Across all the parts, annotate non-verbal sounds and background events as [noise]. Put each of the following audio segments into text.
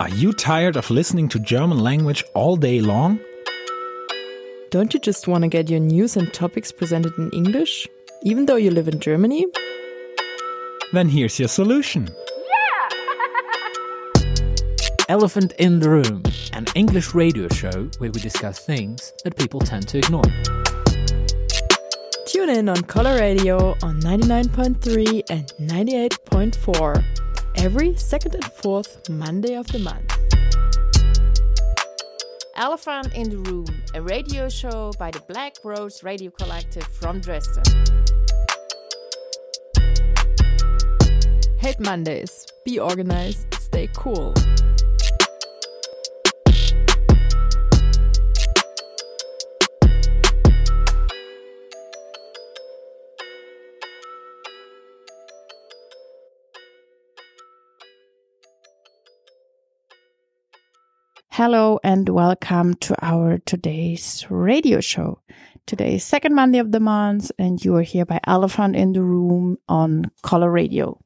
Are you tired of listening to German language all day long? Don't you just want to get your news and topics presented in English, even though you live in Germany? Then here's your solution. [laughs] Elephant in the Room, an English radio show where we discuss things that people tend to ignore. Tune in on Color Radio on 99.3 and 98.4 every second and fourth Monday of the month. Elephant in the Room, a radio show by the Black Rose Radio Collective from Dresden. Hate Mondays. Be organized, stay cool. Hello and welcome to our today's radio show. Today is second Monday of the month and you are here by Elephant in the Room on Color Radio.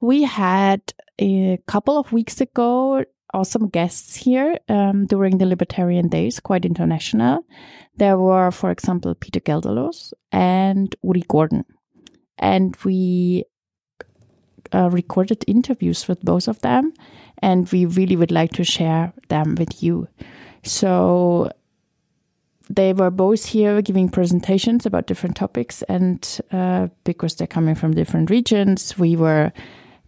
We had a couple of weeks ago awesome guests here um, during the Libertarian Days, quite international. There were, for example, Peter Gelderloos and Uri Gordon. And we uh, recorded interviews with both of them and we really would like to share them with you. So they were both here giving presentations about different topics, and uh, because they're coming from different regions, we were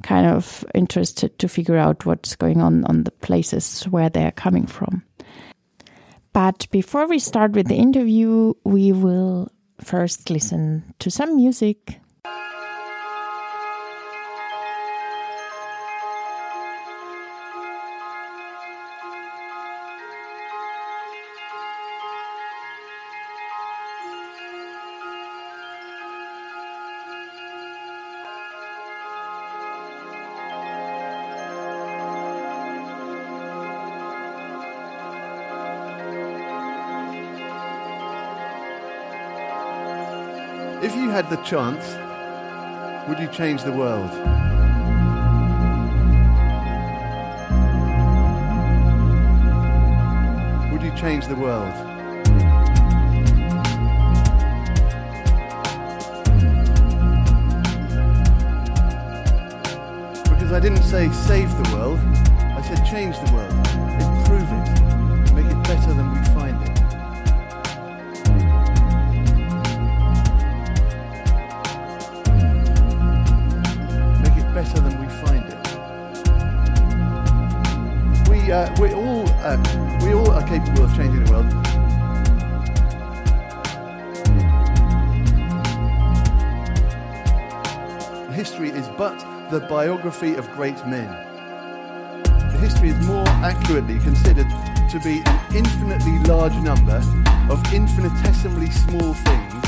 kind of interested to figure out what's going on on the places where they're coming from. But before we start with the interview, we will first listen to some music. The chance, would you change the world? Would you change the world? Because I didn't say save the world, I said change the world, improve it, better than we find it. We uh, we all uh, we all are capable of changing the world. History is but the biography of great men. History is more accurately considered to be an infinitely large number of infinitesimally small things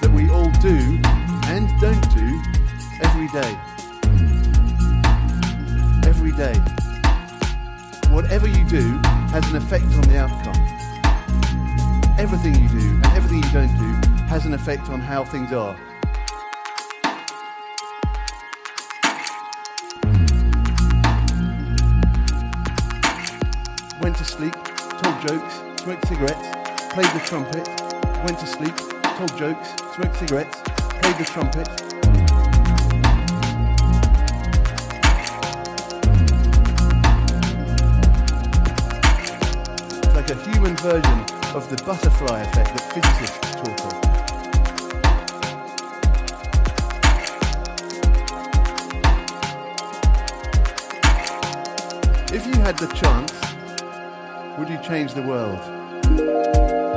that we all do and don't do every day. Every day. Whatever you do has an effect on the outcome. Everything you do and everything you don't do has an effect on how things are. Went to sleep, told jokes, smoked cigarettes, played the trumpet, went to sleep, told jokes, smoked cigarettes, played the trumpet, version of the butterfly effect that physicists talk of. If you had the chance, would you change the world?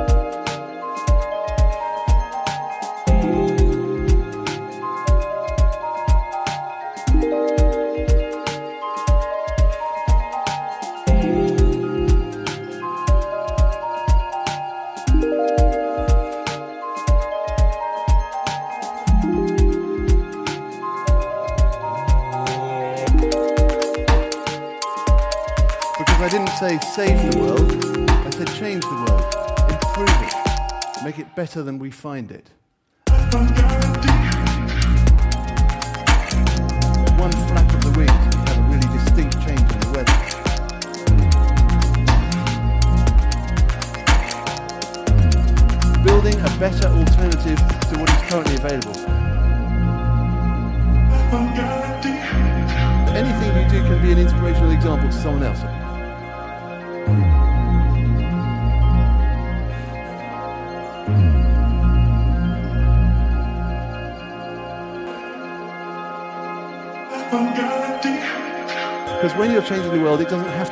Better than we find it.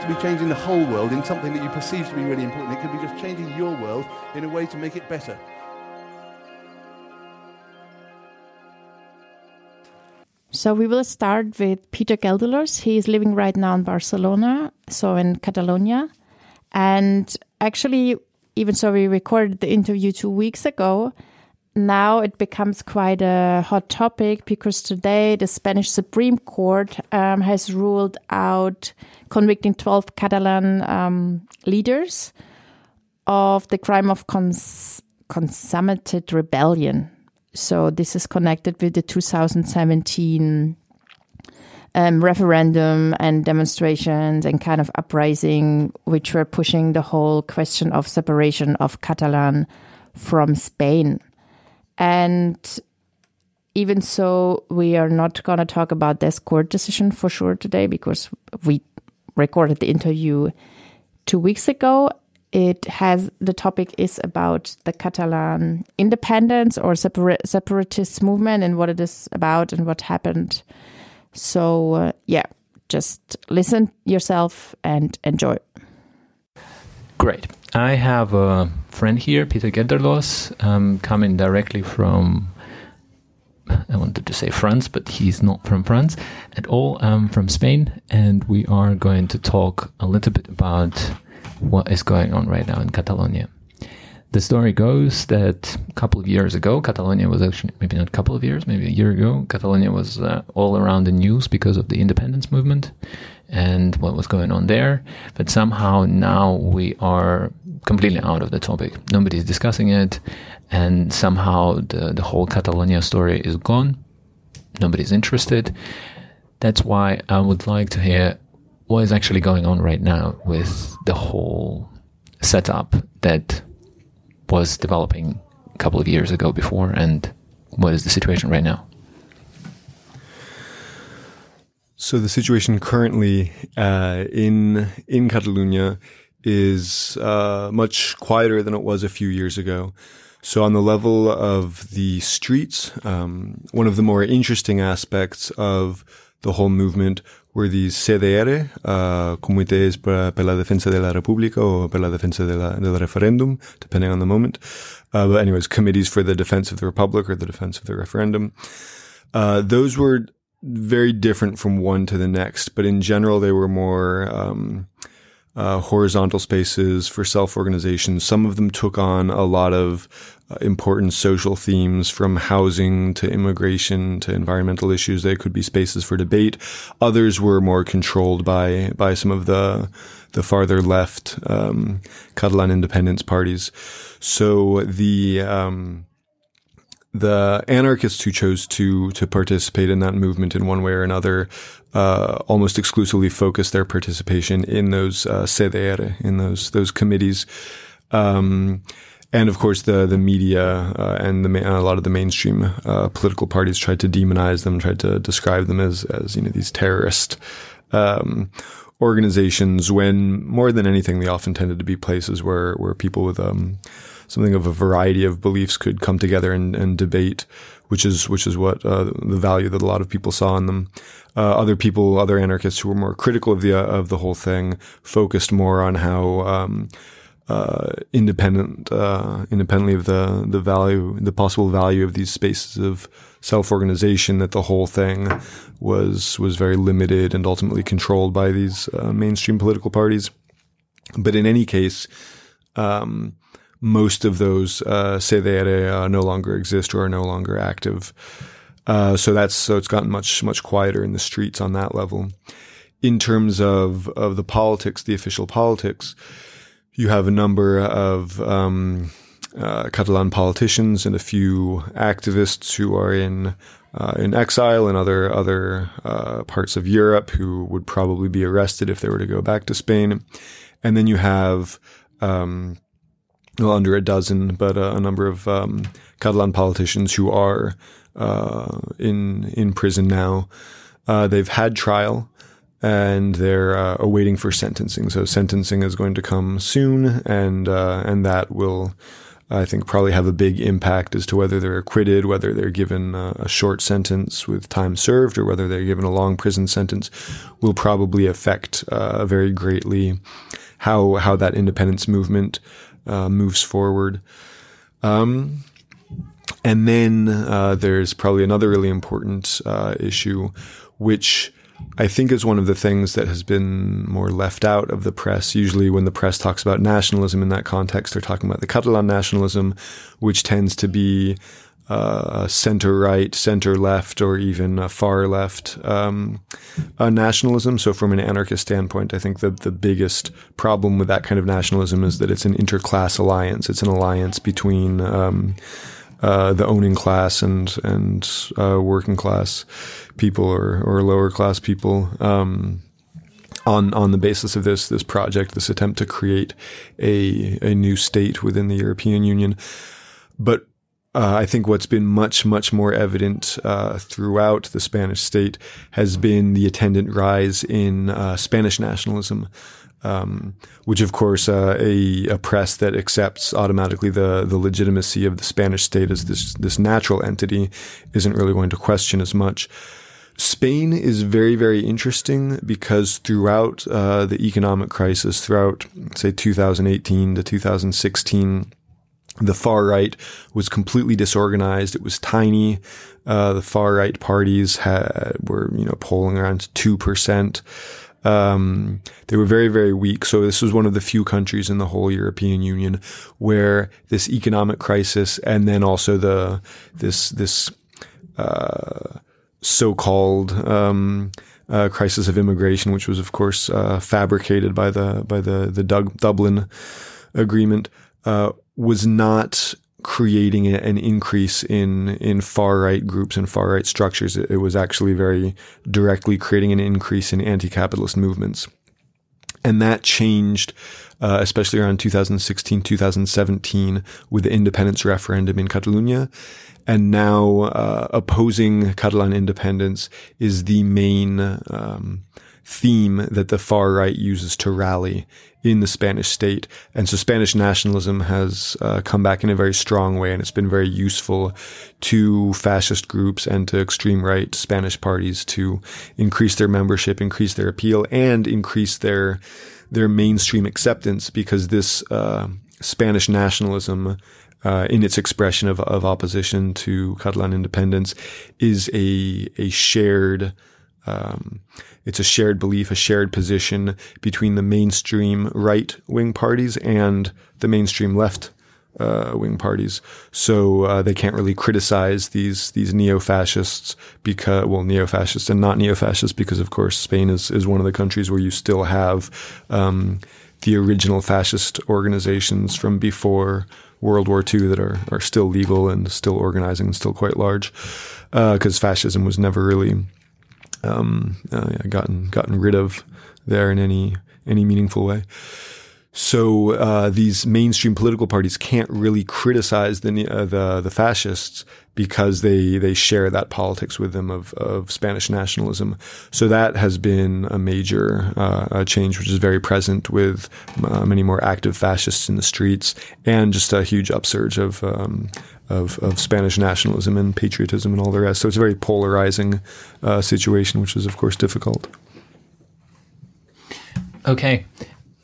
To be changing the whole world in something that you perceive to be really important. It could be just changing your world in a way to make it better. So we will start with Peter Gelderloos. He is living right now in Barcelona, so in Catalonia. And actually, even so, we recorded the interview two weeks ago. Now it becomes quite a hot topic because today the Spanish Supreme Court um, has ruled out convicting 12 Catalan um, leaders of the crime of cons- consummated rebellion. So this is connected with the 2017 um, referendum and demonstrations and kind of uprising, which were pushing the whole question of separation of Catalan from Spain. And even so, we are not going to talk about this court decision for sure today because we recorded the interview two weeks ago it has the topic is about the Catalan independence or separa- separatist movement and what it is about and what happened. So uh, yeah, just listen yourself and enjoy. Great. I have a friend here, Peter Gelderloos, um, coming directly from. I wanted to say France, but he's not from France at all. I'm from Spain, and we are going to talk a little bit about what is going on right now in Catalonia. The story goes that a couple of years ago, Catalonia was actually, maybe not a couple of years, maybe a year ago, Catalonia was uh, all around the news because of the independence movement and what was going on there. But somehow now we are completely out of the topic. Nobody's discussing it. And somehow the, the whole Catalonia story is gone. Nobody's interested. That's why I would like to hear what is actually going on right now with the whole setup that was developing a couple of years ago before and what is the situation right now? So the situation currently uh, in in Catalonia is uh, much quieter than it was a few years ago. So on the level of the streets, um, one of the more interesting aspects of the whole movement were these CDR, uh, Comités per, la Defensa de la República or per la Defensa de la, del Referendum, depending on the moment. Uh, but anyways, committees for the defense of the Republic or the defense of the referendum. Uh, those were very different from one to the next, but in general, they were more, um, uh, horizontal spaces for self-organization. Some of them took on a lot of uh, important social themes from housing to immigration to environmental issues. They could be spaces for debate. Others were more controlled by, by some of the, the farther left, um, Catalan independence parties. So the, um, the anarchists who chose to to participate in that movement in one way or another uh, almost exclusively focused their participation in those uh, in those those committees. Um, and of course, the the media uh, and the a lot of the mainstream uh, political parties tried to demonize them, tried to describe them as as you know these terrorist um, organizations. When more than anything, they often tended to be places where where people with um, something of a variety of beliefs could come together and, and debate, which is which is what uh, the value that a lot of people saw in them. Uh, other people, other anarchists who were more critical of the uh, of the whole thing, focused more on how um, uh, independent, uh, independently of the the value, the possible value of these spaces of self organization, that the whole thing was was very limited and ultimately controlled by these uh, mainstream political parties. But in any case. Um, most of those uh, CDR uh, no longer exist or are no longer active. Uh, so that's so it's gotten much much quieter in the streets on that level. In terms of of the politics, the official politics, you have a number of um, uh, Catalan politicians and a few activists who are in uh, in exile in other other uh, parts of Europe who would probably be arrested if they were to go back to Spain, and then you have um, well, under a dozen, but uh, a number of um, Catalan politicians who are uh, in in prison now. Uh, they've had trial, and they're uh, awaiting for sentencing. So sentencing is going to come soon, and uh, and that will. I think probably have a big impact as to whether they're acquitted, whether they're given uh, a short sentence with time served, or whether they're given a long prison sentence, will probably affect very greatly how how that independence movement uh, moves forward. Um, and then uh, there's probably another really important uh, issue, which I think is one of the things that has been more left out of the press. Usually, when the press talks about nationalism in that context, they're talking about the Catalan nationalism, which tends to be uh, center right, center left, or even a far left um, nationalism. So, from an anarchist standpoint, I think the the biggest problem with that kind of nationalism is that it's an interclass alliance. It's an alliance between um, uh, the owning class and and uh, working class people or or lower class people. Um, on on the basis of this this project, this attempt to create a a new state within the European Union, but uh, I think what's been much, much more evident uh, throughout the Spanish state has been the attendant rise in uh, Spanish nationalism um, which of course uh, a, a, press that accepts automatically the the legitimacy of the Spanish state as this this natural entity isn't really going to question as much. Spain is very very interesting because throughout uh, the economic crisis, throughout say 2018 to 2016. The far right was completely disorganized. It was tiny. Uh, the far right parties had, were, you know, polling around two percent. Um, they were very, very weak. So this was one of the few countries in the whole European Union where this economic crisis and then also the this this uh, so-called um, uh, crisis of immigration, which was of course uh, fabricated by the by the the Dublin Agreement, uh, was not creating an increase in in far right groups and far right structures. It, was actually very directly creating an increase in anti-capitalist movements, and that changed. Uh, especially around 2016, 2017, with the independence referendum in Catalonia. And now uh, opposing Catalan independence is the main um, theme that the far right uses to rally in the Spanish state. And so Spanish nationalism has uh, come back in a very strong way, and it's been very useful to fascist groups and to extreme right Spanish parties to increase their membership, increase their appeal, and increase their their mainstream acceptance because this uh, Spanish nationalism. Uh, in its expression of, of opposition to Catalan independence, is a a shared um, it's a shared belief, a shared position between the mainstream right wing parties and the mainstream left uh, wing parties. So uh, they can't really criticize these these neo fascists because well neo fascists and not neo fascists because of course Spain is is one of the countries where you still have um, the original fascist organizations from before World War II that are are still legal and still organizing and still quite large because uh, fascism was never really um, uh, yeah, gotten gotten rid of there in any any meaningful way. So uh, these mainstream political parties can't really criticize the uh, the the fascists because they they share that politics with them of of Spanish nationalism. So that has been a major uh, change, which is very present with uh, many more active fascists in the streets, and just a huge upsurge of um, of, of Spanish nationalism and patriotism and all the rest. So it's a very polarizing uh, situation, which is, of course, difficult. Okay.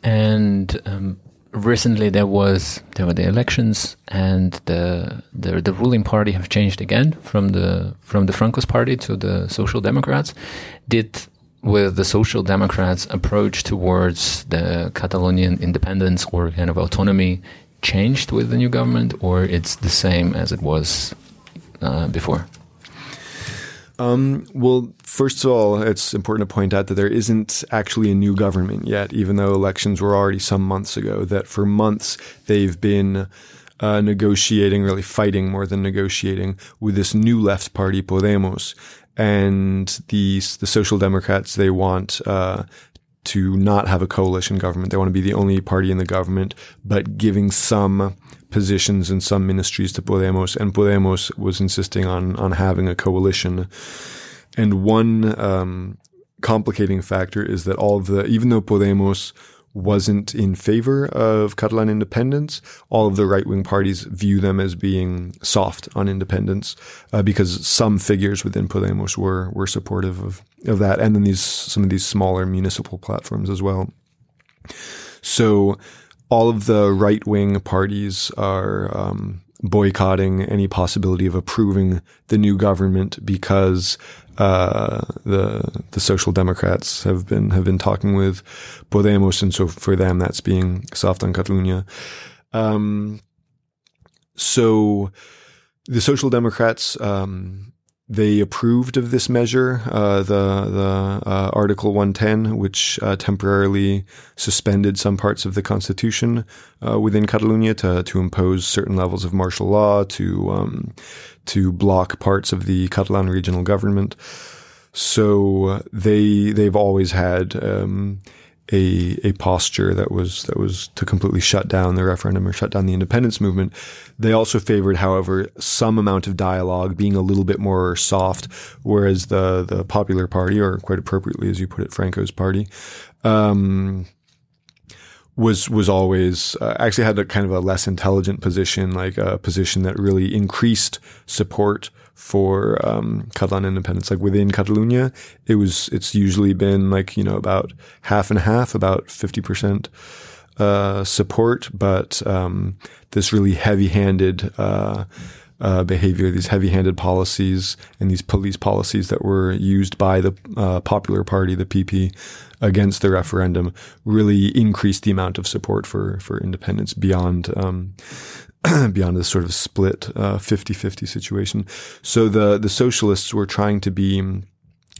And um, recently there was there were the elections and the, the the ruling party have changed again from the from the Franco's party to the Social Democrats. Did with the Social Democrats approach towards the Catalonian independence or kind of autonomy changed with the new government, or it's the same as it was uh, before? Um, well, first of all, it's important to point out that there isn't actually a new government yet, even though elections were already some months ago. That for months they've been uh, negotiating, really fighting more than negotiating with this new left party, Podemos. And the the Social Democrats, they want uh, to not have a coalition government. They want to be the only party in the government, but giving some positions in some ministries to Podemos. And Podemos was insisting on on having a coalition. And one um, complicating factor is that all of the, even though Podemos wasn't in favor of Catalan independence, all of the right wing parties view them as being soft on independence uh, because some figures within Podemos were were supportive of, of that, and then these some of these smaller municipal platforms as well. So all of the right wing parties are um, boycotting any possibility of approving the new government because uh, the the Social Democrats have been have been talking with Podemos, and so for them that's being soft on Catalonia. Um, so the Social Democrats um, they approved of this measure, uh, the the uh, Article 110, which uh, temporarily suspended some parts of the constitution uh, within Catalonia to to impose certain levels of martial law, to um, to block parts of the Catalan regional government. So they they've always had. Um, a a posture that was that was to completely shut down the referendum or shut down the independence movement. They also favored, however, some amount of dialogue, being a little bit more soft, whereas the the Popular Party, or quite appropriately as you put it, Franco's party, um, was was always uh, actually had a kind of a less intelligent position, like a position that really increased support for um, Catalan independence. Like within Catalonia, it was it's usually been like you know about half and half, about fifty percent uh, support, but um, this really heavy-handed. Uh, uh, behavior, these heavy-handed policies, and these police policies that were used by the uh, Popular Party, the PP, against the referendum, really increased the amount of support for for independence beyond um, [clears throat] beyond this sort of split uh, 50-50 situation. So the the socialists were trying to be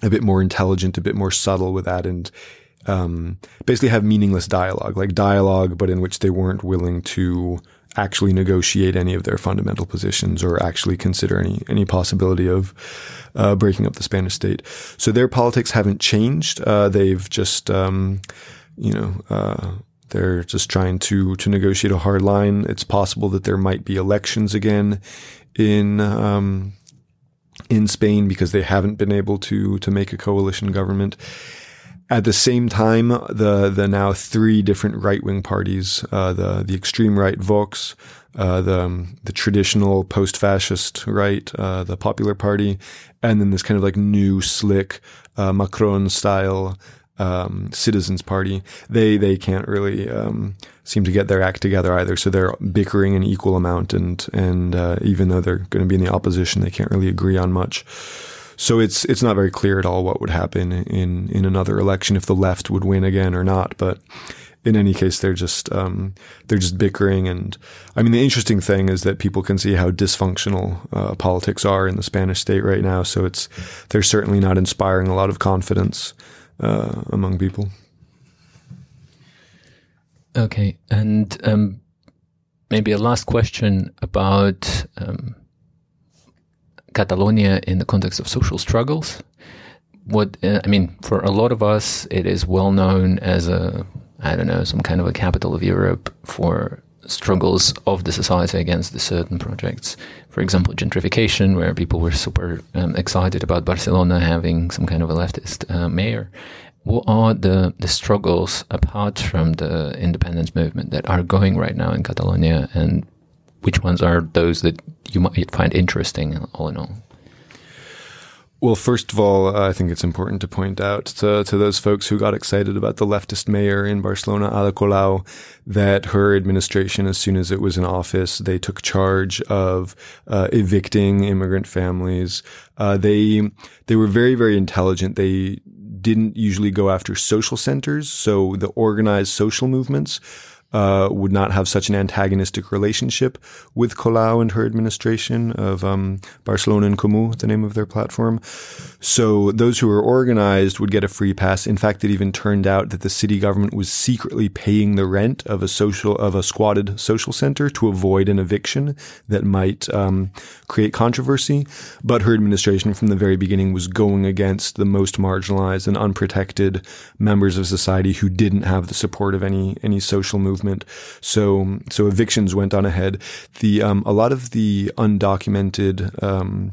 a bit more intelligent, a bit more subtle with that, and um, basically have meaningless dialogue, like dialogue, but in which they weren't willing to actually negotiate any of their fundamental positions or actually consider any any possibility of uh, breaking up the Spanish state. So their politics haven't changed. Uh, they've just um, you know uh, they're just trying to to negotiate a hard line. It's possible that there might be elections again in um, in Spain because they haven't been able to to make a coalition government. At the same time, the the now three different right wing parties, uh, the the extreme right Vox, uh, the the traditional post fascist right, uh, the Popular Party, and then this kind of like new slick uh, Macron style um, Citizens Party, they they can't really um, seem to get their act together either. So they're bickering an equal amount, and and uh, even though they're going to be in the opposition, they can't really agree on much. So it's it's not very clear at all what would happen in in another election if the left would win again or not. But in any case, they're just um, they're just bickering, and I mean the interesting thing is that people can see how dysfunctional uh, politics are in the Spanish state right now. So it's they're certainly not inspiring a lot of confidence uh, among people. Okay, and um, maybe a last question about um, Catalonia in the context of social struggles. What uh, I mean, for a lot of us, it is well known as a I don't know some kind of a capital of Europe for struggles of the society against the certain projects. For example, gentrification, where people were super um, excited about Barcelona having some kind of a leftist uh, mayor. What are the, the struggles apart from the independence movement that are going right now in Catalonia, and which ones are those that you might find interesting, all in all? Well, first of all, I think it's important to point out to, to those folks who got excited about the leftist mayor in Barcelona, Ada Colau, that her administration, as soon as it was in office, they took charge of uh, evicting immigrant families. Uh, they they were very very intelligent. They didn't usually go after social centers, so the organized social movements uh, would not have such an antagonistic relationship with Colau and her administration of um, Barcelona en Comú, the name of their platform. So those who were organized would get a free pass. In fact, it even turned out that the city government was secretly paying the rent of a social of a squatted social center to avoid an eviction that might um, create controversy. But her administration, from the very beginning, was going against the most marginalized and unprotected members of society who didn't have the support of any any social movement movement. So so evictions went on ahead. The um, a lot of the undocumented um,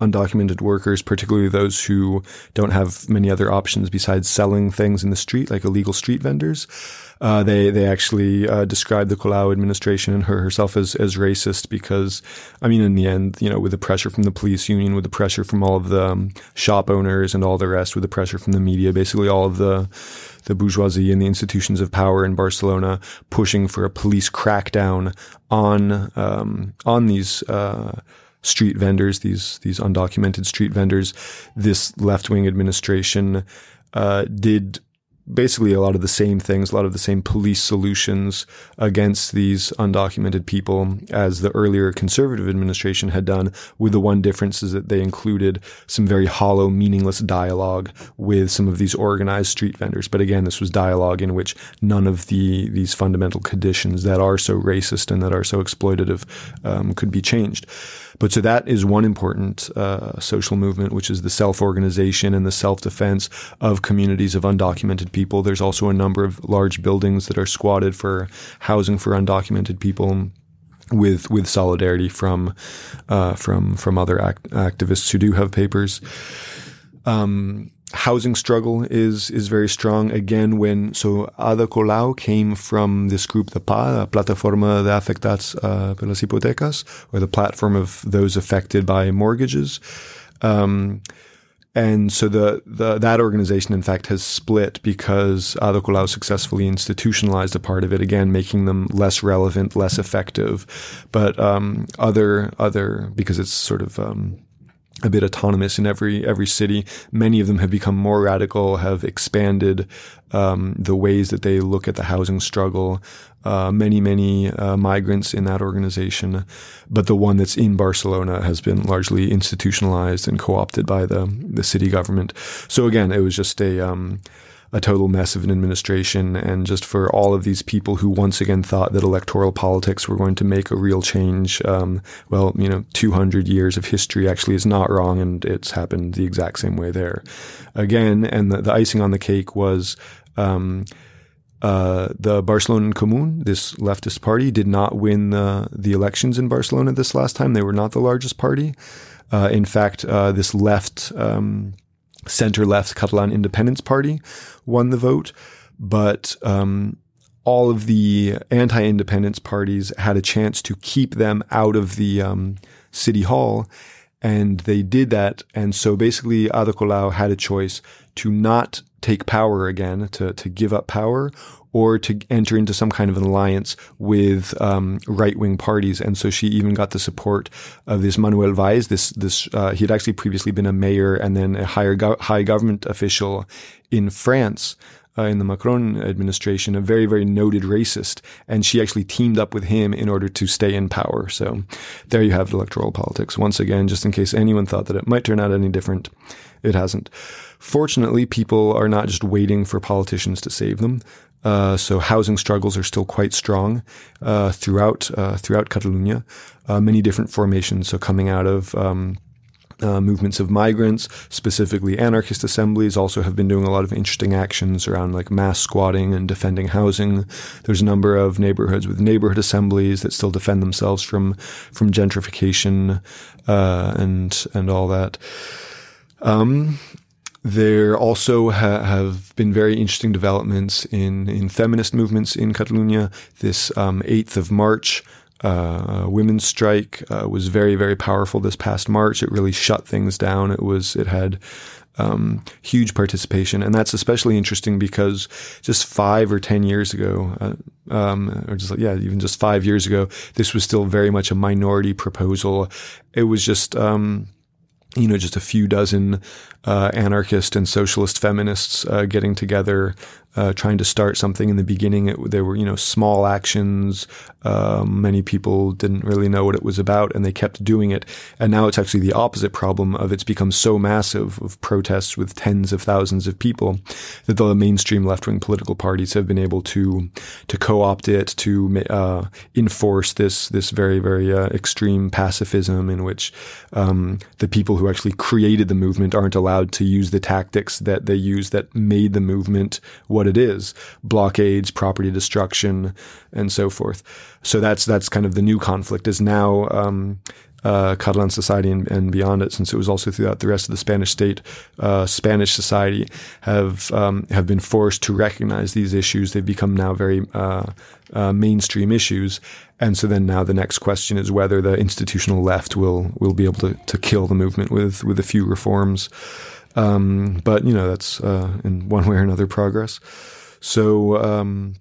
undocumented workers, particularly those who don't have many other options besides selling things in the street, like illegal street vendors. Uh, they they actually uh, described the Colau administration and her herself as as racist because, I mean, in the end, you know, with the pressure from the police union, with the pressure from all of the um, shop owners and all the rest, with the pressure from the media, basically all of the the bourgeoisie and the institutions of power in Barcelona pushing for a police crackdown on um, on these. Uh, street vendors, these these undocumented street vendors, this left wing administration uh, did basically a lot of the same things, a lot of the same police solutions against these undocumented people as the earlier conservative administration had done, with the one difference is that they included some very hollow, meaningless dialogue with some of these organized street vendors. But again, this was dialogue in which none of the these fundamental conditions that are so racist and that are so exploitative um, could be changed. But so that is one important uh, social movement, which is the self organization and the self defense of communities of undocumented people. There's also a number of large buildings that are squatted for housing for undocumented people with with solidarity from uh, from from other act- activists who do have papers. Um, housing struggle is is very strong again when so Ada Colau came from this group the PA, Plataforma de Afectados uh, pelas Hipotecas, or the platform of those affected by mortgages. Um, and so the, the that organization, in fact, has split because Ada successfully institutionalized a part of it, again making them less relevant, less effective. But um, other other because it's sort of um, a bit autonomous in every every city. Many of them have become more radical, have expanded um, the ways that they look at the housing struggle. Uh, many many uh, migrants in that organization, but the one that's in Barcelona has been largely institutionalized and co-opted by the the city government. So again, it was just a um, a total mess of an administration and just for all of these people who once again thought that electoral politics were going to make a real change. Um, well, you know, 200 years of history actually is not wrong and it's happened the exact same way there. Again, and the, the icing on the cake was, um, uh, the Barcelona en Comú, this leftist party, did not win the, the elections in Barcelona this last time. They were not the largest party. Uh, in fact, uh, this left, um, center left Catalan Independence Party won the vote, but um, all of the anti independence parties had a chance to keep them out of the um, city hall. And they did that. And so basically, Ada Colau had a choice to not take power again, to, to give up power, or to enter into some kind of an alliance with um, right wing parties. And so she even got the support of this Manuel Valls. This this uh, he had actually previously been a mayor and then a higher go- high government official in France. Uh, in the Macron administration, a very, very noted racist, and she actually teamed up with him in order to stay in power. So, there you have electoral politics. Once again, just in case anyone thought that it might turn out any different, it hasn't. Fortunately, people are not just waiting for politicians to save them. Uh, so housing struggles are still quite strong uh, throughout uh, throughout Catalonia. Uh, many different formations. So coming out of um, uh, movements of migrants, specifically anarchist assemblies, also have been doing a lot of interesting actions around like mass squatting and defending housing. There's a number of neighborhoods with neighborhood assemblies that still defend themselves from from gentrification uh, and and all that. Um, there also ha- have been very interesting developments in, in feminist movements in Catalonia. This um, 8th of March uh, women's strike uh, was very, very powerful this past March. It really shut things down. It was, it had um, huge participation. And that's especially interesting because just five or 10 years ago, uh, um, or just, yeah, even just five years ago, this was still very much a minority proposal. It was just, um, you know, just a few dozen uh, anarchist and socialist feminists uh, getting together, uh, trying to start something. In the beginning, it, there were you know small actions. Um, many people didn't really know what it was about, and they kept doing it. And now it's actually the opposite problem of it's become so massive of protests with tens of thousands of people that the mainstream left wing political parties have been able to to co opt it to uh, enforce this this very very uh, extreme pacifism in which um, the people who actually created the movement aren't allowed to use the tactics that they use that made the movement what it is blockades, property destruction, and so forth. So that's that's kind of the new conflict is now um, uh, Catalan society and, and, beyond it, since it was also throughout the rest of the Spanish state, uh, Spanish society have um, have been forced to recognize these issues. They've become now very uh, uh, mainstream issues, and so then now the next question is whether the institutional left will will be able to, to kill the movement with with a few reforms. Um, but you know that's uh, in one way or another progress. So. Um,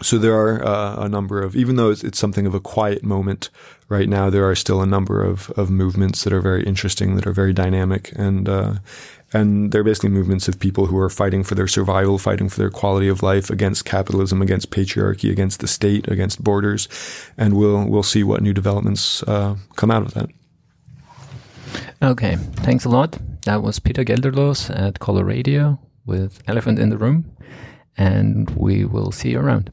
so there are uh, a number of, even though it's, it's, something of a quiet moment right now, there are still a number of, of movements that are very interesting, that are very dynamic, and uh, and they're basically movements of people who are fighting for their survival, fighting for their quality of life against capitalism, against patriarchy, against the state, against borders, and we'll we'll see what new developments uh, come out of that. Okay, thanks a lot. That was Peter Gelderloos at Color Radio with Elephant in the Room, and we will see you around.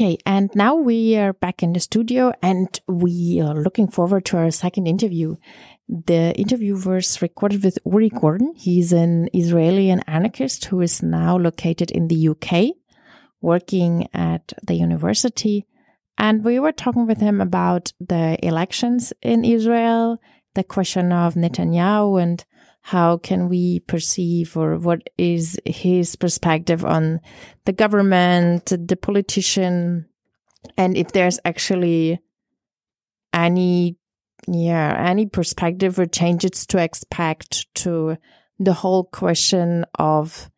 Okay, and now we are back in the studio and we are looking forward to our second interview. The interview was recorded with Uri Gordon. He's an Israeli anarchist who is now located in the UK, working at the university. And we were talking with him about the elections in Israel, the question of Netanyahu and how can we perceive or what is his perspective on the government, the politician, and if there's actually any, yeah, any perspective or changes to expect to the whole question of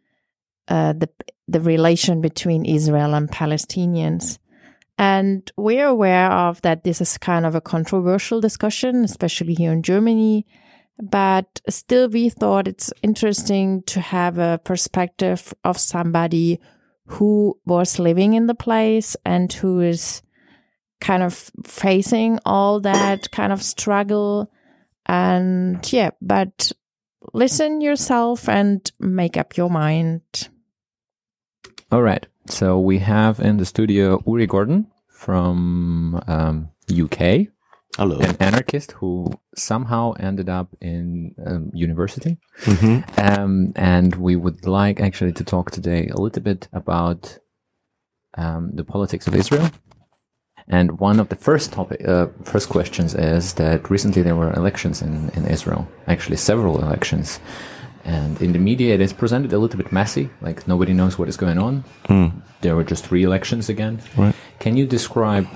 uh, the the relation between Israel and Palestinians. And we're aware of that this is kind of a controversial discussion, especially here in Germany but still we thought it's interesting to have a perspective of somebody who was living in the place and who is kind of facing all that kind of struggle. And yeah, but listen yourself and make up your mind. All right. So we have in the studio Uri Gordon from um, UK, Hello. an anarchist who somehow ended up in um, university. Mhm. Um, and we would like actually to talk today a little bit about um, the politics of Israel. And one of the first topic, uh, first questions is that recently there were elections in, in Israel, actually several elections. And in the media, it is presented a little bit messy, like nobody knows what is going on. There were just three elections again. Right. Can you describe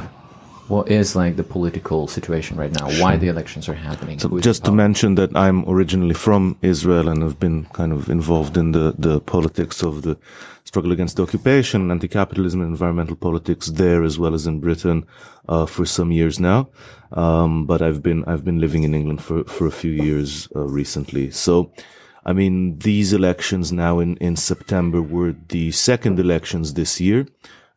what is like the political situation right now? Why the elections are happening? So just to mention that I'm originally from Israel and have been kind of involved in the, the politics of the struggle against the occupation, anti-capitalism and environmental politics there as well as in Britain, uh, for some years now. Um, but I've been, I've been living in England for, for a few years, uh, recently. So, I mean, these elections now in, in September were the second elections this year.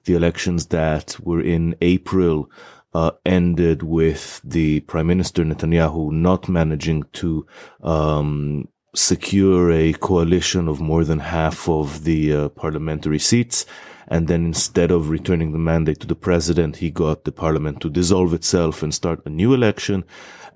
The elections that were in April uh, ended with the Prime Minister Netanyahu not managing to um, secure a coalition of more than half of the uh, parliamentary seats. And then instead of returning the mandate to the president, he got the parliament to dissolve itself and start a new election.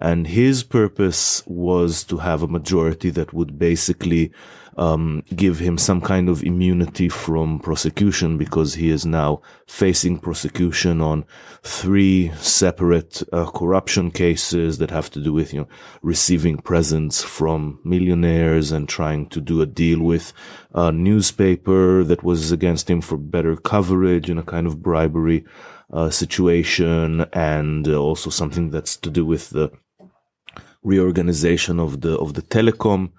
And his purpose was to have a majority that would basically um, give him some kind of immunity from prosecution because he is now facing prosecution on three separate uh, corruption cases that have to do with you know receiving presents from millionaires and trying to do a deal with a newspaper that was against him for better coverage in a kind of bribery uh, situation and uh, also something that's to do with the reorganization of the of the telecom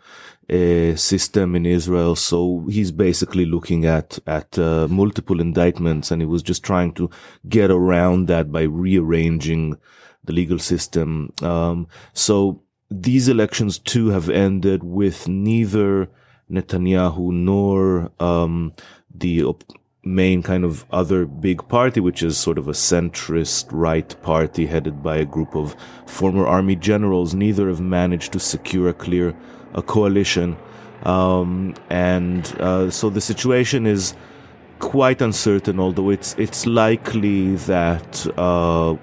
uh, system in Israel. So he's basically looking at at uh, multiple indictments, and he was just trying to get around that by rearranging the legal system. Um, so these elections too have ended with neither Netanyahu nor um, the op- main kind of other big party, which is sort of a centrist right party headed by a group of former army generals. Neither have managed to secure a clear a coalition, um, and uh, so the situation is quite uncertain. Although it's it's likely that. Uh,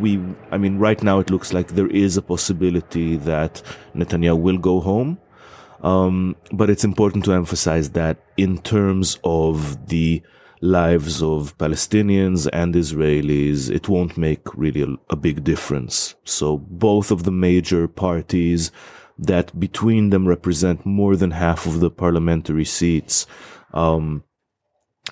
we, I mean, right now it looks like there is a possibility that Netanyahu will go home. Um, but it's important to emphasize that in terms of the lives of Palestinians and Israelis, it won't make really a, a big difference. So both of the major parties that between them represent more than half of the parliamentary seats, um,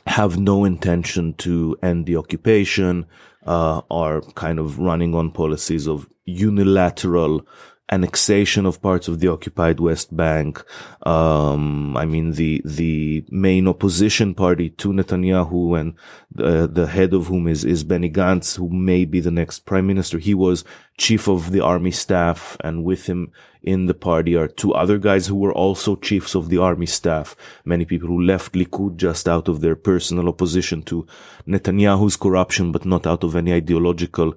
have no intention to end the occupation, uh, are kind of running on policies of unilateral annexation of parts of the occupied West Bank. Um, I mean, the, the main opposition party to Netanyahu and the, the head of whom is, is Benny Gantz, who may be the next prime minister. He was chief of the army staff and with him in the party are two other guys who were also chiefs of the army staff. Many people who left Likud just out of their personal opposition to Netanyahu's corruption, but not out of any ideological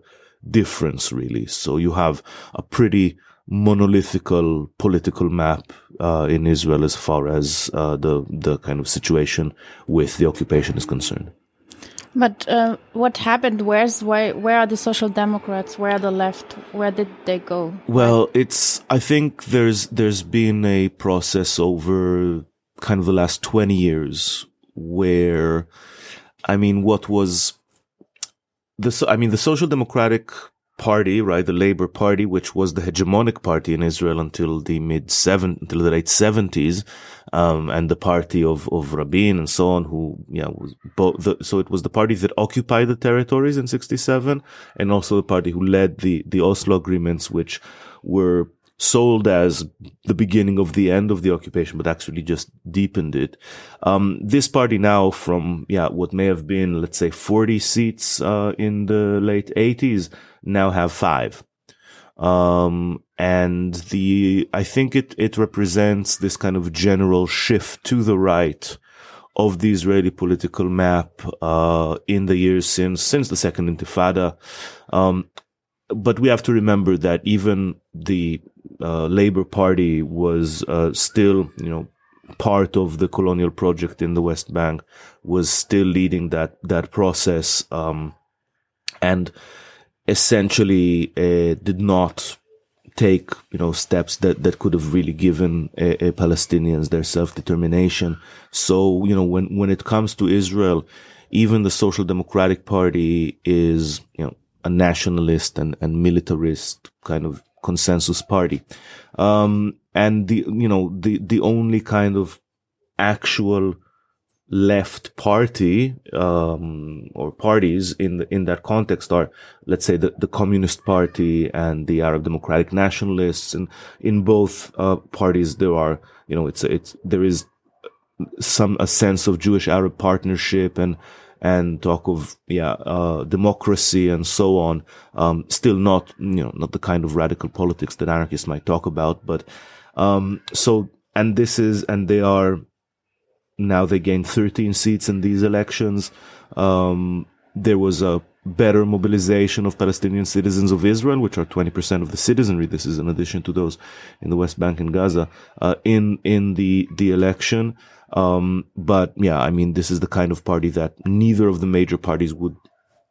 difference, really. So you have a pretty monolithical political map uh, in Israel as far as uh, the the kind of situation with the occupation is concerned. But uh, what happened? Where's where? Where are the social democrats? Where are the left? Where did they go? Well, it's I think there's there's been a process over kind of the last 20 years where I mean what was the so- I mean the Social Democratic Party, right, the Labour Party, which was the hegemonic party in Israel until the mid seven until the late seventies, um, and the party of of Rabin and so on, who yeah was both. The, so it was the party that occupied the territories in sixty seven, and also the party who led the the Oslo agreements, which were sold as the beginning of the end of the occupation, but actually just deepened it. Um, this party now from, yeah, what may have been, let's say 40 seats, uh, in the late eighties now have five. Um, and the, I think it, it represents this kind of general shift to the right of the Israeli political map uh, in the years since since the Second Intifada. Um, but we have to remember that even the uh, Labour Party was uh, still, you know, part of the colonial project in the West Bank, was still leading that that process, um, and essentially uh, did not take you know steps that that could have really given a, a Palestinians their self determination. So you know when when it comes to Israel, even the Social Democratic Party is you know a nationalist and, and militarist kind of consensus party. Um, and the, you know, the, the only kind of actual left party, um, or parties in the, in that context are, let's say, the, the Communist Party and the Arab Democratic Nationalists. And in both, uh, parties, there are, you know, it's, it's, there is some, a sense of Jewish Arab partnership and, and talk of yeah uh, democracy and so on. Um, still not you know not the kind of radical politics that anarchists might talk about, but um, so and this is and they are now they gained 13 seats in these elections. Um, there was a better mobilization of Palestinian citizens of Israel, which are 20% of the citizenry. This is in addition to those in the West Bank and Gaza, uh, in, in the, the election. Um, but yeah, I mean, this is the kind of party that neither of the major parties would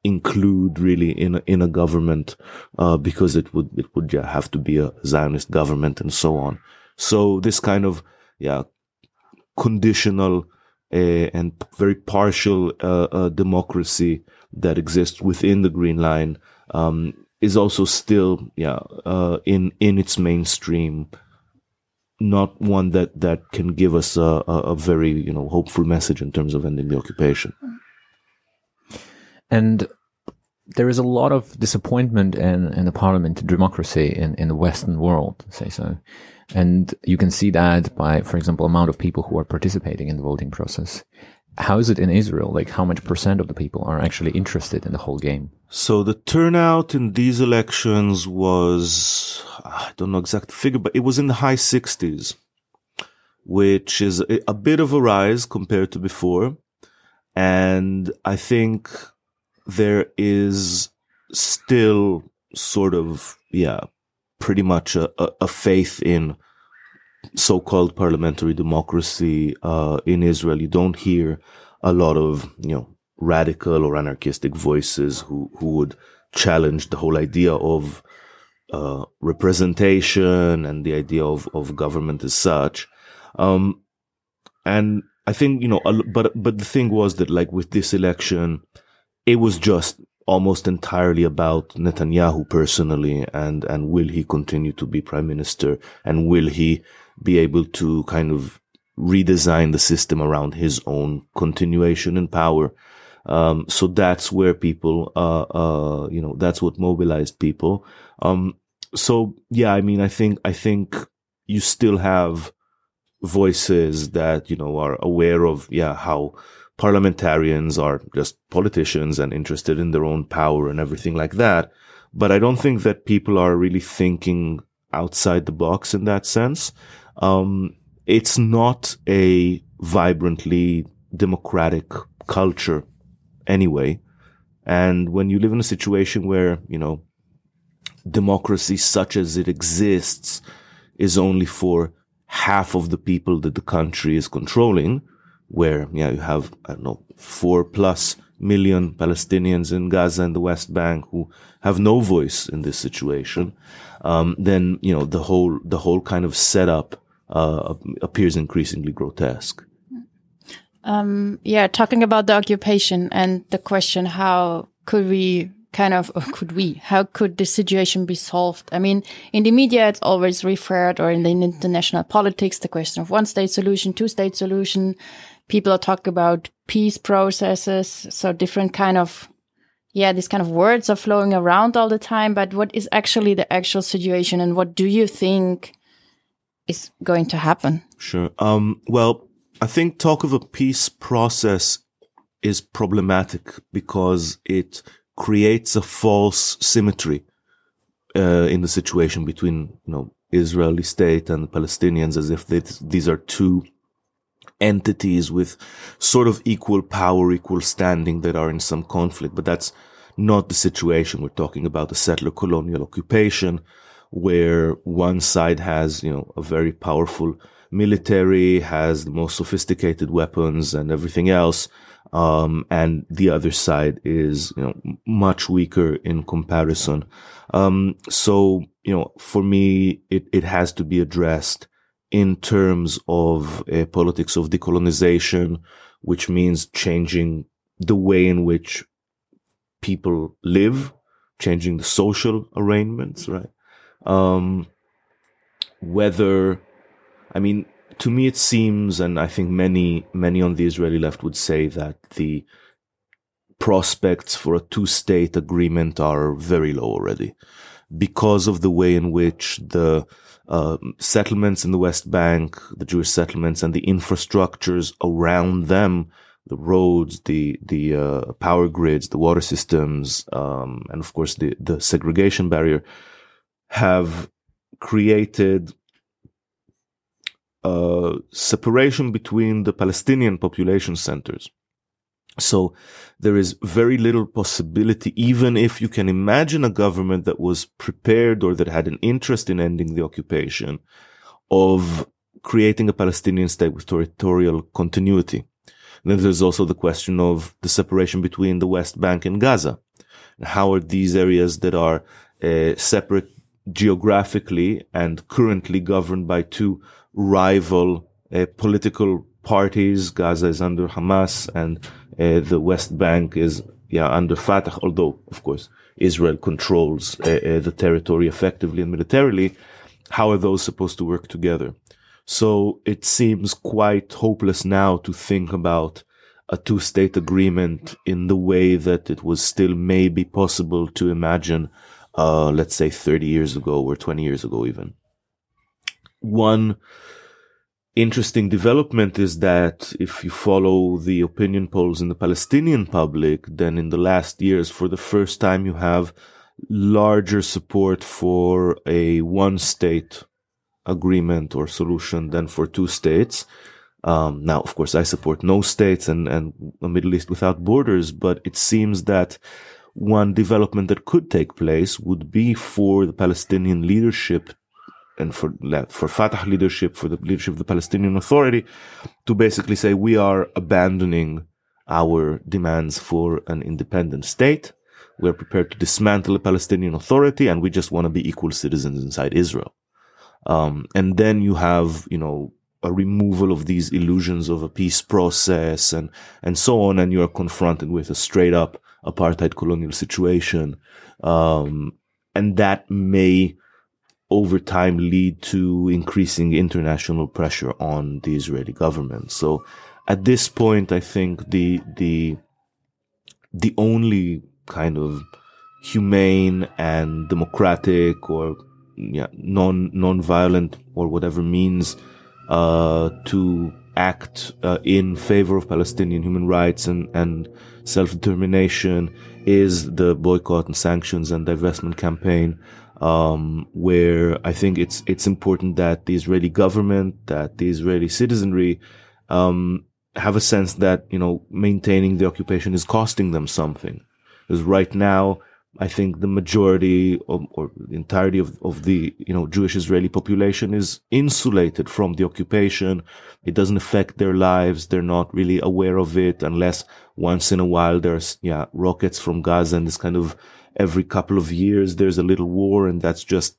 include really in a, in a government, uh, because it would, it would yeah, have to be a Zionist government and so on. So this kind of, yeah, conditional, uh, and very partial, uh, uh, democracy that exists within the Green Line, um, is also still, yeah, uh, in, in its mainstream, not one that that can give us a, a, a, very you know hopeful message in terms of ending the occupation. And there is a lot of disappointment in, in the parliament democracy in, in the Western world, say so. And you can see that by, for example, amount of people who are participating in the voting process. How is it in Israel? Like how much percent of the people are actually interested in the whole game? So the turnout in these elections was, I don't know exact figure, but it was in the high sixties, which is a bit of a rise compared to before. And I think there is still sort of, yeah, pretty much a, a, a faith in so-called parliamentary democracy uh, in Israel, you don't hear a lot of you know radical or anarchistic voices who who would challenge the whole idea of uh, representation and the idea of of government as such. Um, and I think you know, but but the thing was that like with this election, it was just almost entirely about Netanyahu personally and and will he continue to be prime minister and will he be able to kind of redesign the system around his own continuation in power. Um, so that's where people, uh, uh, you know, that's what mobilized people. Um, so yeah, I mean, I think, I think you still have voices that, you know, are aware of, yeah, how parliamentarians are just politicians and interested in their own power and everything like that. But I don't think that people are really thinking outside the box in that sense. Um, it's not a vibrantly democratic culture anyway. And when you live in a situation where, you know, democracy such as it exists is only for half of the people that the country is controlling, where, yeah, you have, I don't know, four plus million Palestinians in Gaza and the West Bank who have no voice in this situation, um, then, you know, the whole, the whole kind of setup uh, appears increasingly grotesque. Um, yeah, talking about the occupation and the question, how could we kind of, could we, how could the situation be solved? I mean, in the media, it's always referred, or in the international politics, the question of one state solution, two state solution. People are talking about peace processes. So different kind of, yeah, these kind of words are flowing around all the time. But what is actually the actual situation? And what do you think is going to happen? Sure. Um, well, I think talk of a peace process is problematic because it creates a false symmetry uh, in the situation between you know Israeli state and Palestinians, as if they, these are two entities with sort of equal power, equal standing that are in some conflict. But that's not the situation. We're talking about a settler colonial occupation where one side has, you know, a very powerful military, has the most sophisticated weapons and everything else. Um, and the other side is, you know, much weaker in comparison. Um, so, you know, for me, it, it has to be addressed in terms of a politics of decolonization, which means changing the way in which people live, changing the social arrangements, right? Um, whether, I mean, to me it seems, and I think many, many on the Israeli left would say that the prospects for a two-state agreement are very low already because of the way in which the uh, settlements in the West Bank, the Jewish settlements, and the infrastructures around them, the roads, the the uh, power grids, the water systems, um, and of course the the segregation barrier, have created a separation between the Palestinian population centers. So there is very little possibility, even if you can imagine a government that was prepared or that had an interest in ending the occupation of creating a Palestinian state with territorial continuity. Then there's also the question of the separation between the West Bank and Gaza. How are these areas that are uh, separate geographically and currently governed by two rival uh, political parties? Gaza is under Hamas and uh, the West Bank is yeah under Fatah, although of course Israel controls uh, uh, the territory effectively and militarily. How are those supposed to work together? So it seems quite hopeless now to think about a two-state agreement in the way that it was still maybe possible to imagine, uh, let's say 30 years ago or 20 years ago even. One interesting development is that if you follow the opinion polls in the Palestinian public, then in the last years, for the first time, you have larger support for a one state agreement or solution than for two states. Um, now, of course, I support no states and, and a Middle East without borders, but it seems that one development that could take place would be for the Palestinian leadership and for for Fatah leadership, for the leadership of the Palestinian Authority, to basically say we are abandoning our demands for an independent state. We're prepared to dismantle the Palestinian Authority, and we just want to be equal citizens inside Israel. Um, and then you have, you know, a removal of these illusions of a peace process and and so on, and you are confronted with a straight up apartheid colonial situation, um, and that may over time lead to increasing international pressure on the Israeli government. So at this point, I think the, the, the only kind of humane and democratic or yeah, non, non-violent or whatever means, uh, to act uh, in favor of Palestinian human rights and, and self-determination is the boycott and sanctions and divestment campaign um, where I think it's it's important that the Israeli government, that the Israeli citizenry, um, have a sense that you know maintaining the occupation is costing them something. Because right now, I think the majority or the entirety of, of the you know Jewish Israeli population is insulated from the occupation. It doesn't affect their lives. They're not really aware of it unless once in a while there's yeah rockets from Gaza and this kind of every couple of years there's a little war and that's just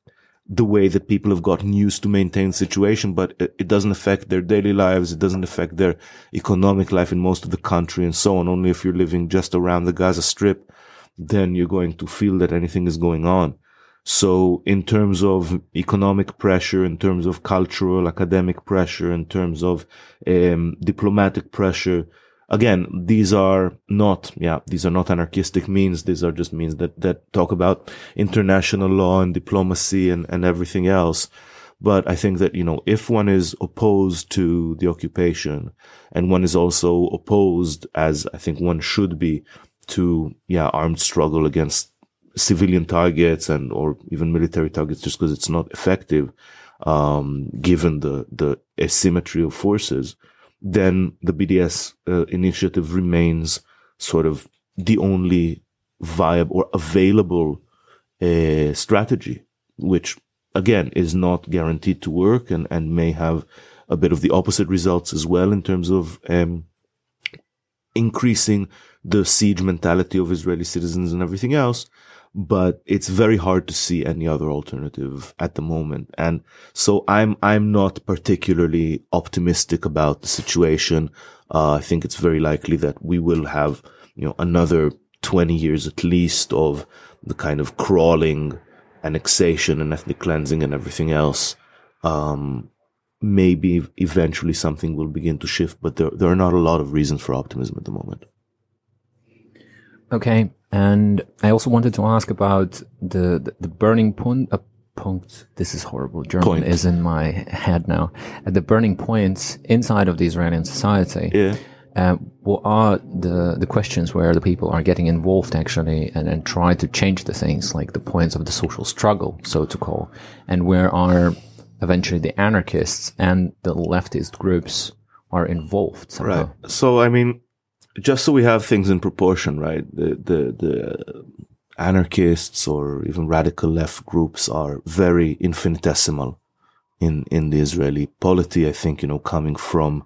the way that people have gotten used to maintain situation, but it, it, doesn't affect their daily lives. It doesn't affect their economic life in most of the country and so on. Only if you're living just around the Gaza Strip, then you're going to feel that anything is going on. So in terms of economic pressure, in terms of cultural, academic pressure, in terms of um, diplomatic pressure, again, these are not, yeah, these are not anarchistic means. These are just means that, that talk about international law and diplomacy and, and everything else. But I think that, you know, if one is opposed to the occupation and one is also opposed, as I think one should be, to, yeah, armed struggle against civilian targets and, or even military targets just because it's not effective, um, given the, the asymmetry of forces, then the BDS uh, initiative remains sort of the only viable or available uh, strategy, which again is not guaranteed to work and, and may have a bit of the opposite results as well in terms of um, increasing the siege mentality of Israeli citizens and everything else. But it's very hard to see any other alternative at the moment. And so I'm, I'm not particularly optimistic about the situation. Uh, I think it's very likely that we will have, you know, another 20 years at least of the kind of crawling annexation and ethnic cleansing and everything else. Um, maybe eventually something will begin to shift, but there, there are not a lot of reasons for optimism at the moment. Okay. And I also wanted to ask about the, the, the burning point, uh, point. This is horrible. German Point. is in my head now. At the burning points inside of the Israeli society. Yeah. Uh, what are the, the questions where the people are getting involved actually and, and try to change the things like the points of the social struggle, so to call, and where are eventually the anarchists and the leftist groups are involved somehow. Right. So, I mean, just so we have things in proportion, right? The, the, the anarchists or even radical left groups are very infinitesimal in, in the Israeli polity. I think, you know, coming from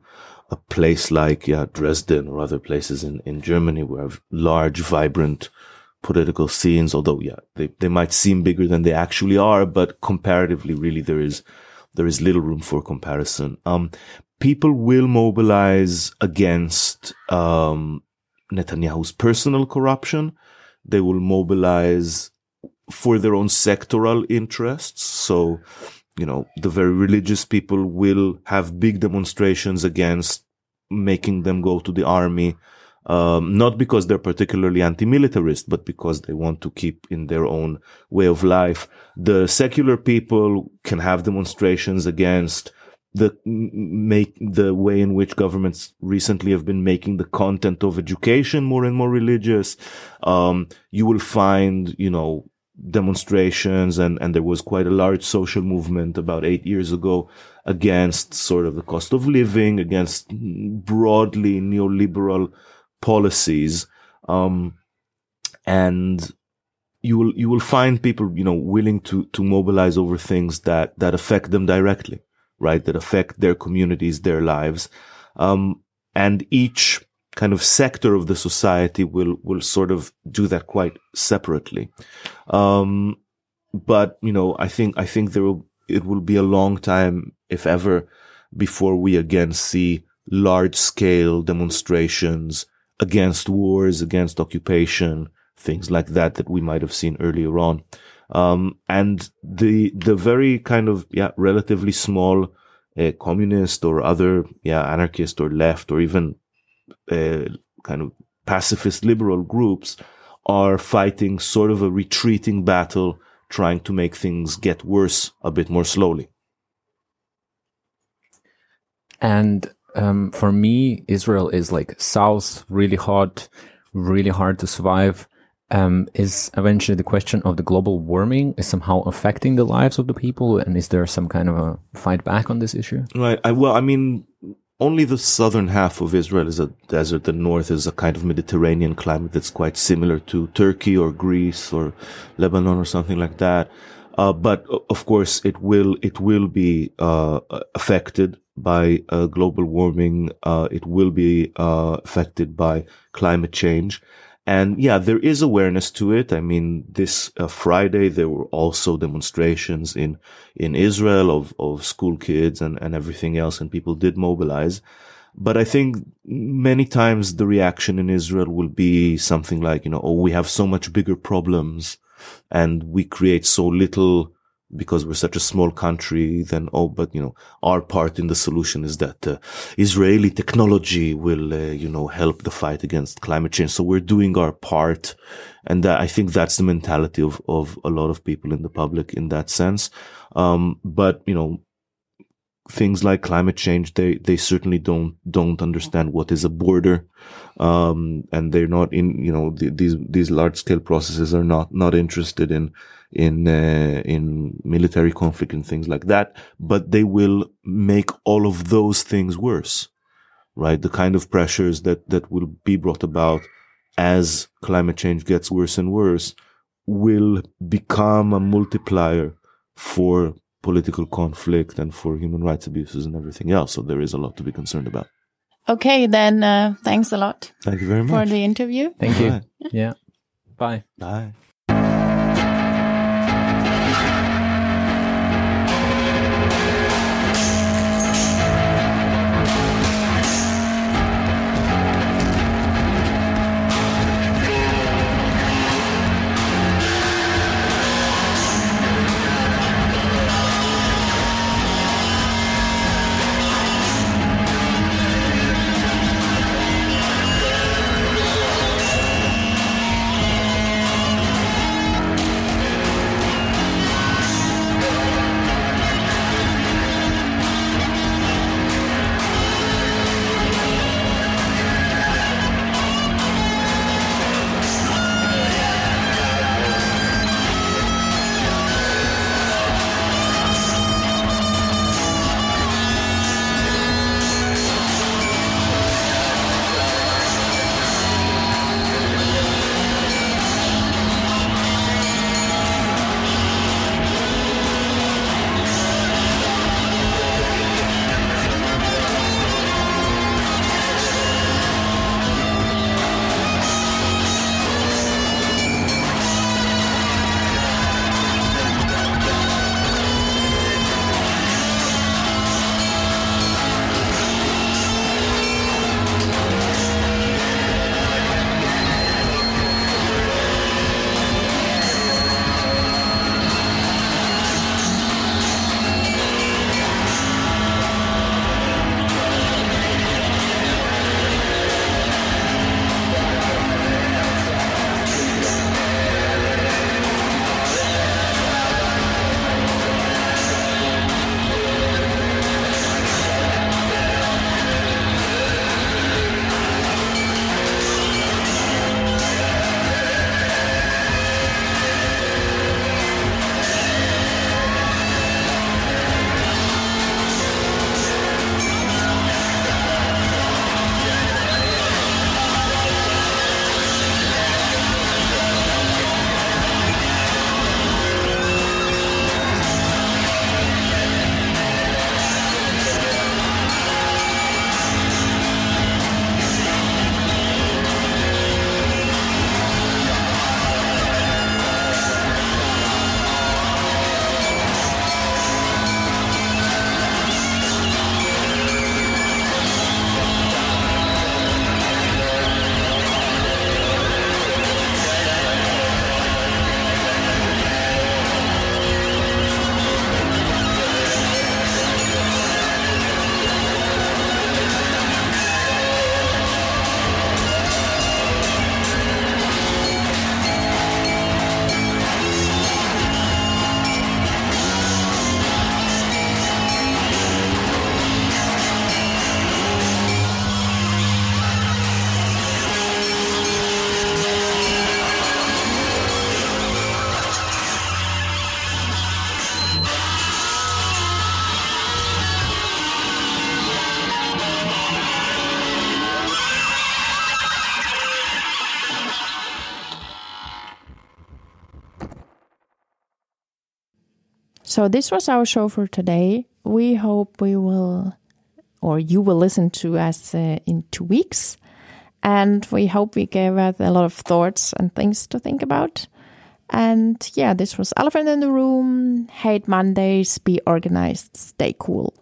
a place like, yeah, Dresden or other places in, in Germany where have large, vibrant political scenes, although, yeah, they, they might seem bigger than they actually are, but comparatively, really, there is, there is little room for comparison. Um, people will mobilize against, um, Netanyahu's personal corruption. They will mobilize for their own sectoral interests. So, you know, the very religious people will have big demonstrations against making them go to the army. Um, not because they're particularly anti-militarist, but because they want to keep in their own way of life. The secular people can have demonstrations against the make the way in which governments recently have been making the content of education more and more religious. Um, you will find, you know, demonstrations and, and there was quite a large social movement about eight years ago against sort of the cost of living, against broadly neoliberal policies. Um, and you will, you will find people, you know, willing to, to mobilize over things that, that affect them directly, right? That affect their communities, their lives. Um, and each kind of sector of the society will will sort of do that quite separately. Um, but you know, I think I think there will it will be a long time, if ever, before we again see large scale demonstrations against wars, against occupation, things like that that we might have seen earlier on. Um, and the the very kind of yeah relatively small uh, communist or other yeah anarchist or left or even uh, kind of pacifist liberal groups are fighting sort of a retreating battle, trying to make things get worse a bit more slowly. And um, for me, Israel is like south, really hot, really hard to survive. Um, is eventually the question of the global warming is somehow affecting the lives of the people, and is there some kind of a fight back on this issue? Right. I, well, I mean, only the southern half of Israel is a desert. The north is a kind of Mediterranean climate that's quite similar to Turkey or Greece or Lebanon or something like that. Uh, but of course, it will it will be uh, affected by uh, global warming. Uh, it will be uh, affected by climate change. And yeah, there is awareness to it. I mean, this uh, Friday, there were also demonstrations in, in Israel of, of school kids and, and everything else, and people did mobilize. But I think many times the reaction in Israel will be something like, you know, oh, we have so much bigger problems and we create so little because we're such a small country, then, oh, but, you know, our part in the solution is that uh, Israeli technology will, uh, you know, help the fight against climate change. So we're doing our part. And that, I think that's the mentality of, of a lot of people in the public in that sense. Um, but, you know, things like climate change, they, they certainly don't, don't understand what is a border. Um, and they're not in, you know, the, these, these large scale processes are not, not interested in, in uh, in military conflict and things like that but they will make all of those things worse right? The kind of pressures that, that will be brought about as climate change gets worse and worse will become a multiplier for political conflict and for human rights abuses and everything else. So there is a lot to be concerned about. Okay, then uh, thanks a lot Thank you very much for the interview. Thank you. Right. Yeah. Bye. Bye. So this was our show for today. We hope we will, or you will listen to us uh, in two weeks. And we hope we gave us a lot of thoughts and things to think about. And yeah, this was Elephant in the Room. Hate Mondays. Be organized. Stay cool.